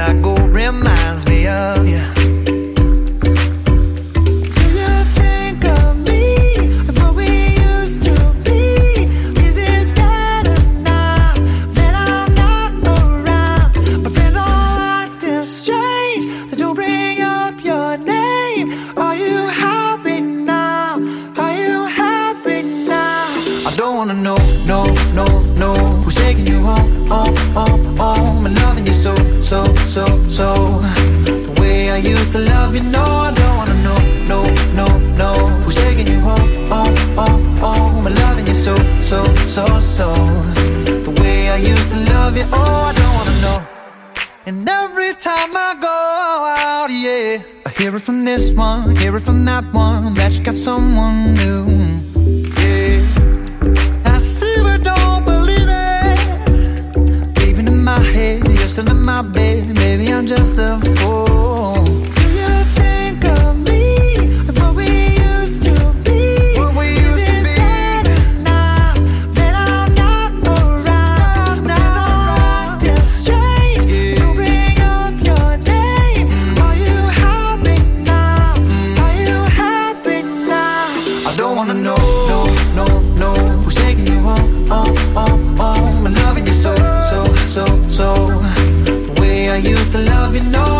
I go I don't wanna know, no, no, no. Who's taking you home, home, home, home? I'm loving you so, so, so, so. The way I used to love you, no, I don't wanna know, no, no, no. Who's taking you home, home, home, home? I'm loving you so, so, so, so. The way I used to love you, oh, I don't wanna know. And every time I go out, yeah, I hear it from this one, hear it from that one, that you got someone new. Love you, no,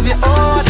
love you. all.